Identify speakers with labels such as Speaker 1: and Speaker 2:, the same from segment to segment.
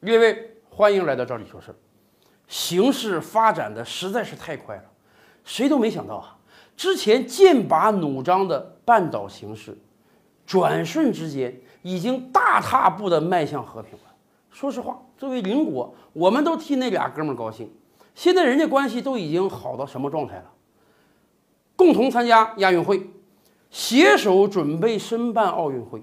Speaker 1: 列位，欢迎来到这里说事儿。形势发展的实在是太快了，谁都没想到啊，之前剑拔弩张的半岛形势，转瞬之间已经大踏步的迈向和平了。说实话，作为邻国，我们都替那俩哥们高兴。现在人家关系都已经好到什么状态了？共同参加亚运会，携手准备申办奥运会。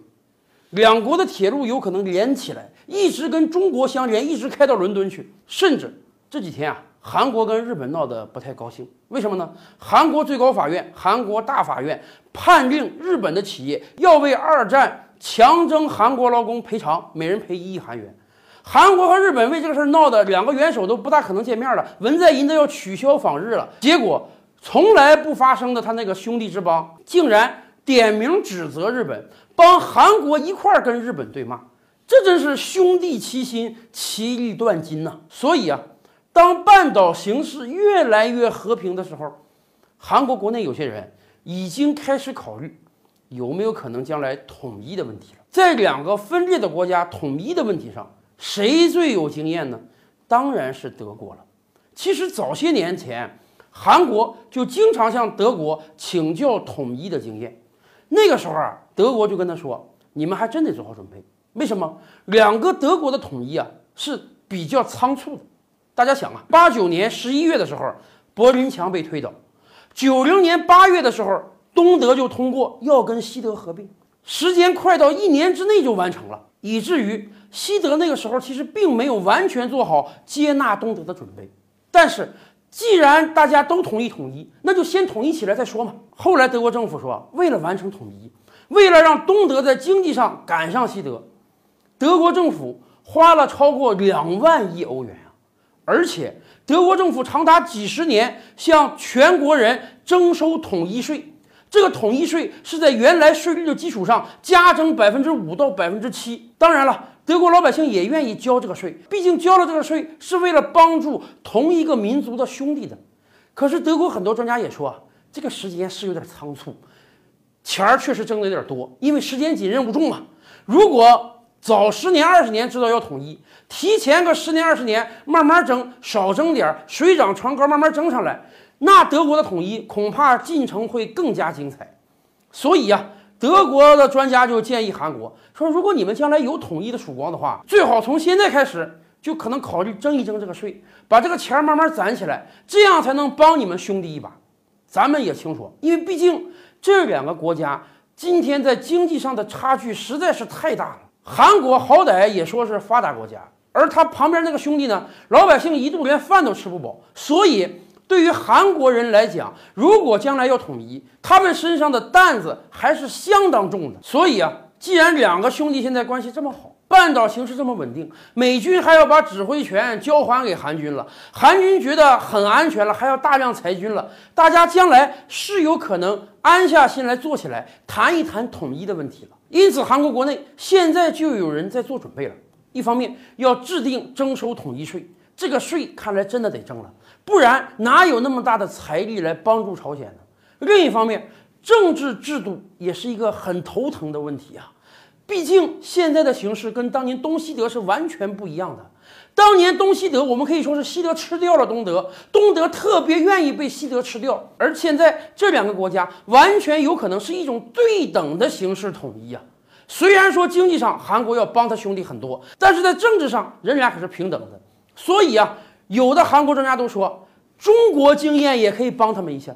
Speaker 1: 两国的铁路有可能连起来，一直跟中国相连，一直开到伦敦去。甚至这几天啊，韩国跟日本闹得不太高兴，为什么呢？韩国最高法院、韩国大法院判令日本的企业要为二战强征韩国劳工赔偿，每人赔一亿韩元。韩国和日本为这个事儿闹得两个元首都不大可能见面了，文在寅都要取消访日了。结果从来不发生的他那个兄弟之邦，竟然点名指责日本。帮韩国一块儿跟日本对骂，这真是兄弟齐心，其利断金呐！所以啊，当半岛形势越来越和平的时候，韩国国内有些人已经开始考虑有没有可能将来统一的问题了。在两个分裂的国家统一的问题上，谁最有经验呢？当然是德国了。其实早些年前，韩国就经常向德国请教统一的经验。那个时候啊，德国就跟他说：“你们还真得做好准备。为什么？两个德国的统一啊是比较仓促的。大家想啊，八九年十一月的时候，柏林墙被推倒；九零年八月的时候，东德就通过要跟西德合并，时间快到一年之内就完成了，以至于西德那个时候其实并没有完全做好接纳东德的准备。但是。既然大家都同意统一，那就先统一起来再说嘛。后来德国政府说，为了完成统一，为了让东德在经济上赶上西德，德国政府花了超过两万亿欧元啊！而且德国政府长达几十年向全国人征收统一税，这个统一税是在原来税率的基础上加征百分之五到百分之七。当然了。德国老百姓也愿意交这个税，毕竟交了这个税是为了帮助同一个民族的兄弟的。可是德国很多专家也说啊，这个时间是有点仓促，钱儿确实挣得有点多，因为时间紧任务重嘛。如果早十年二十年知道要统一，提前个十年二十年慢慢征，少征点儿，水涨船高慢慢征上来，那德国的统一恐怕进程会更加精彩。所以呀。德国的专家就建议韩国说：“如果你们将来有统一的曙光的话，最好从现在开始就可能考虑征一征这个税，把这个钱慢慢攒起来，这样才能帮你们兄弟一把。”咱们也清楚，因为毕竟这两个国家今天在经济上的差距实在是太大了。韩国好歹也说是发达国家，而他旁边那个兄弟呢，老百姓一度连饭都吃不饱，所以。对于韩国人来讲，如果将来要统一，他们身上的担子还是相当重的。所以啊，既然两个兄弟现在关系这么好，半岛形势这么稳定，美军还要把指挥权交还给韩军了，韩军觉得很安全了，还要大量裁军了，大家将来是有可能安下心来坐起来谈一谈统一的问题了。因此，韩国国内现在就有人在做准备了，一方面要制定征收统一税。这个税看来真的得征了，不然哪有那么大的财力来帮助朝鲜呢？另一方面，政治制度也是一个很头疼的问题啊。毕竟现在的形势跟当年东西德是完全不一样的。当年东西德，我们可以说是西德吃掉了东德，东德特别愿意被西德吃掉。而现在这两个国家完全有可能是一种对等的形式统一啊。虽然说经济上韩国要帮他兄弟很多，但是在政治上人俩可是平等的。所以啊，有的韩国专家都说，中国经验也可以帮他们一下。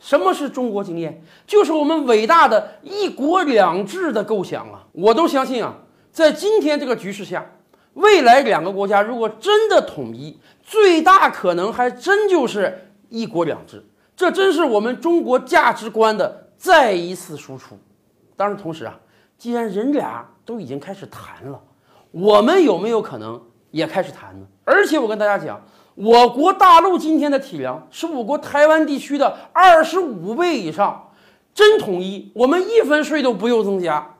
Speaker 1: 什么是中国经验？就是我们伟大的一国两制的构想啊！我都相信啊，在今天这个局势下，未来两个国家如果真的统一，最大可能还真就是一国两制。这真是我们中国价值观的再一次输出。当然，同时啊，既然人俩都已经开始谈了，我们有没有可能？也开始谈呢，而且我跟大家讲，我国大陆今天的体量是我国台湾地区的二十五倍以上，真统一，我们一分税都不用增加。